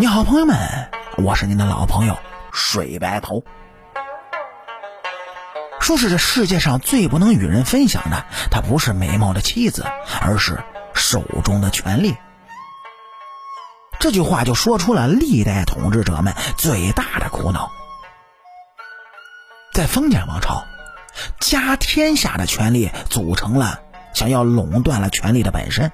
你好，朋友们，我是您的老朋友水白头。说是这世界上最不能与人分享的，它不是美貌的妻子，而是手中的权力。这句话就说出了历代统治者们最大的苦恼。在封建王朝，家天下的权力组成了想要垄断了权力的本身。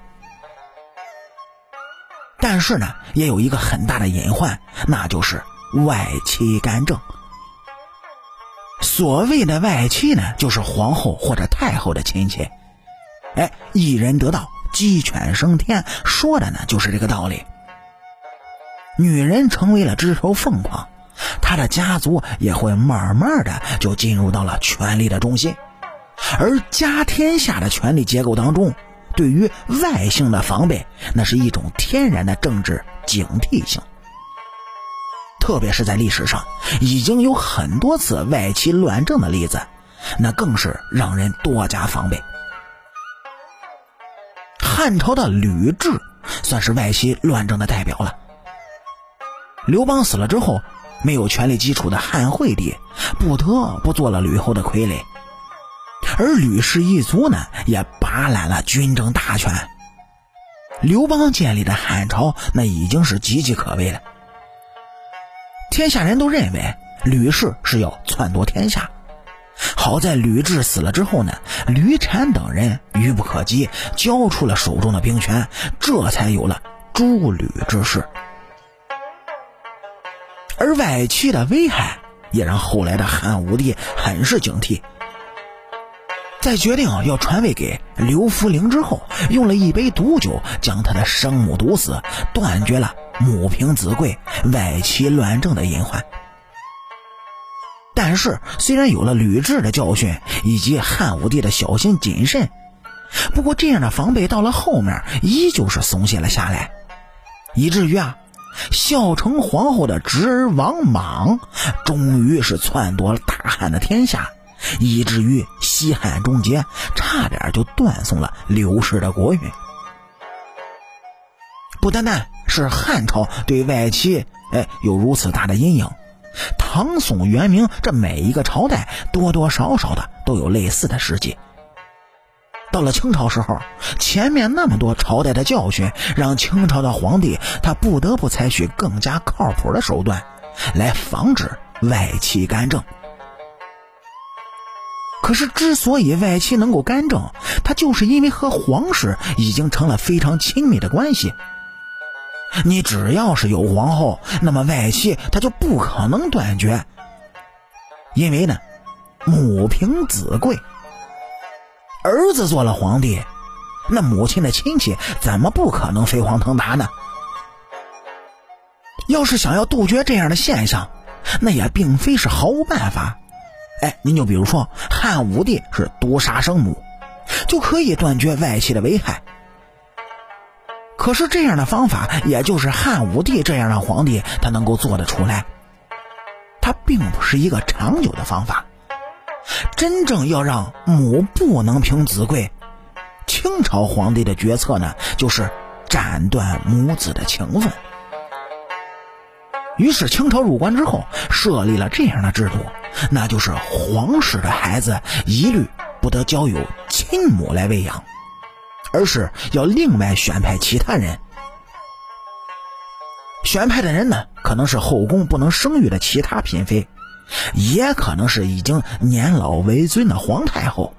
但是呢，也有一个很大的隐患，那就是外戚干政。所谓的外戚呢，就是皇后或者太后的亲戚。哎，一人得道，鸡犬升天，说的呢就是这个道理。女人成为了枝头凤凰，她的家族也会慢慢的就进入到了权力的中心，而家天下的权力结构当中。对于外姓的防备，那是一种天然的政治警惕性。特别是在历史上，已经有很多次外戚乱政的例子，那更是让人多加防备。汉朝的吕雉算是外戚乱政的代表了。刘邦死了之后，没有权力基础的汉惠帝不得不做了吕后的傀儡。而吕氏一族呢，也把揽了军政大权。刘邦建立的汉朝，那已经是岌岌可危了。天下人都认为吕氏是要篡夺天下。好在吕雉死了之后呢，吕产等人愚不可及，交出了手中的兵权，这才有了诸吕之势。而外戚的危害，也让后来的汉武帝很是警惕。在决定要传位给刘弗陵之后，用了一杯毒酒将他的生母毒死，断绝了母凭子贵、外戚乱政的隐患。但是，虽然有了吕雉的教训以及汉武帝的小心谨慎，不过这样的防备到了后面依旧是松懈了下来，以至于啊，孝成皇后的侄儿王莽终于是篡夺了大汉的天下。以至于西汉终结，差点就断送了刘氏的国运。不单单是汉朝对外戚，哎，有如此大的阴影，唐宋元明这每一个朝代，多多少少的都有类似的事迹。到了清朝时候，前面那么多朝代的教训，让清朝的皇帝他不得不采取更加靠谱的手段，来防止外戚干政。可是，之所以外戚能够干政，他就是因为和皇室已经成了非常亲密的关系。你只要是有皇后，那么外戚他就不可能断绝。因为呢，母凭子贵，儿子做了皇帝，那母亲的亲戚怎么不可能飞黄腾达呢？要是想要杜绝这样的现象，那也并非是毫无办法。哎，您就比如说，汉武帝是毒杀生母，就可以断绝外戚的危害。可是这样的方法，也就是汉武帝这样的皇帝他能够做得出来，它并不是一个长久的方法。真正要让母不能凭子贵，清朝皇帝的决策呢，就是斩断母子的情分。于是清朝入关之后，设立了这样的制度。那就是皇室的孩子一律不得交由亲母来喂养，而是要另外选派其他人。选派的人呢，可能是后宫不能生育的其他嫔妃，也可能是已经年老为尊的皇太后。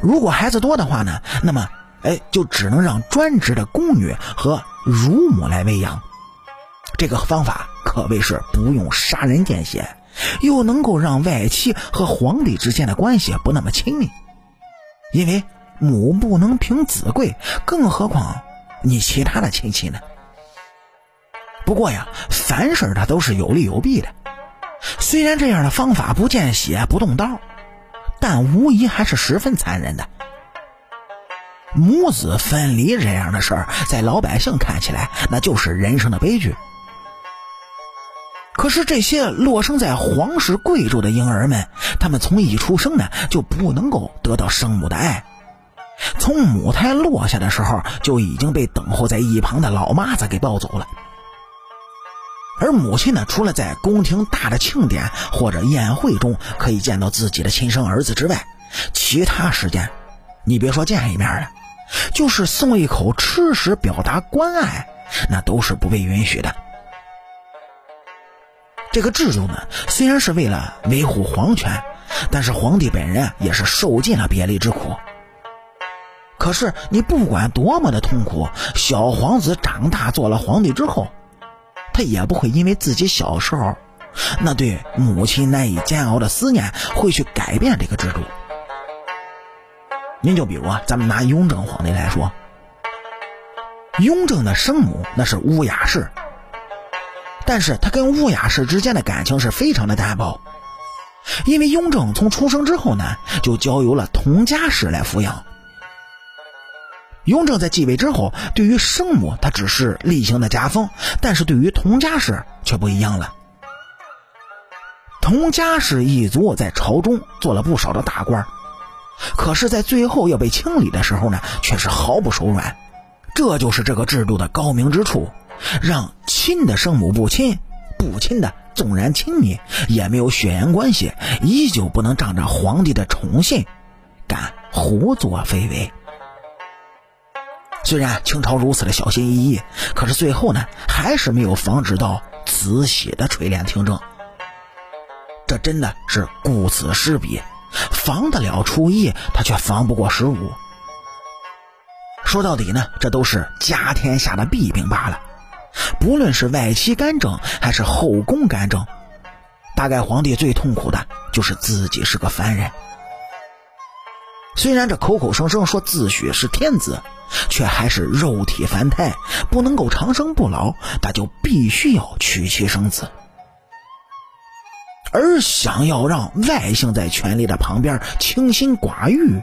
如果孩子多的话呢，那么哎，就只能让专职的宫女和乳母来喂养。这个方法可谓是不用杀人见血。又能够让外戚和皇帝之间的关系不那么亲密，因为母不能凭子贵，更何况你其他的亲戚呢？不过呀，凡事它都是有利有弊的。虽然这样的方法不见血不动刀，但无疑还是十分残忍的。母子分离这样的事儿，在老百姓看起来，那就是人生的悲剧。可是这些落生在皇室贵族的婴儿们，他们从一出生呢就不能够得到生母的爱，从母胎落下的时候就已经被等候在一旁的老妈子给抱走了。而母亲呢，除了在宫廷大的庆典或者宴会中可以见到自己的亲生儿子之外，其他时间，你别说见一面了，就是送一口吃食表达关爱，那都是不被允许的。这个制度呢，虽然是为了维护皇权，但是皇帝本人也是受尽了别离之苦。可是你不管多么的痛苦，小皇子长大做了皇帝之后，他也不会因为自己小时候那对母亲难以煎熬的思念，会去改变这个制度。您就比如啊，咱们拿雍正皇帝来说，雍正的生母那是乌雅氏。但是他跟乌雅氏之间的感情是非常的淡薄，因为雍正从出生之后呢，就交由了佟佳氏来抚养。雍正在继位之后，对于生母他只是例行的家封，但是对于佟佳氏却不一样了。佟佳氏一族在朝中做了不少的大官，可是，在最后要被清理的时候呢，却是毫不手软。这就是这个制度的高明之处。让亲的生母不亲，不亲的纵然亲密，也没有血缘关系，依旧不能仗着皇帝的宠信，敢胡作非为。虽然清朝如此的小心翼翼，可是最后呢，还是没有防止到慈禧的垂帘听政。这真的是顾此失彼，防得了初一，他却防不过十五。说到底呢，这都是家天下的弊病罢了。不论是外戚干政还是后宫干政，大概皇帝最痛苦的就是自己是个凡人。虽然这口口声声说自诩是天子，却还是肉体凡胎，不能够长生不老，那就必须要娶妻生子。而想要让外姓在权力的旁边清心寡欲，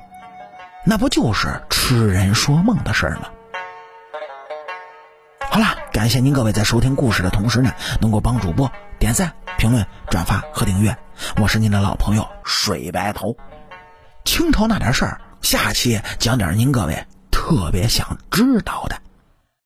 那不就是痴人说梦的事儿吗？感谢您各位在收听故事的同时呢，能够帮主播点赞、评论、转发和订阅。我是您的老朋友水白头。清朝那点事儿，下期讲点您各位特别想知道的。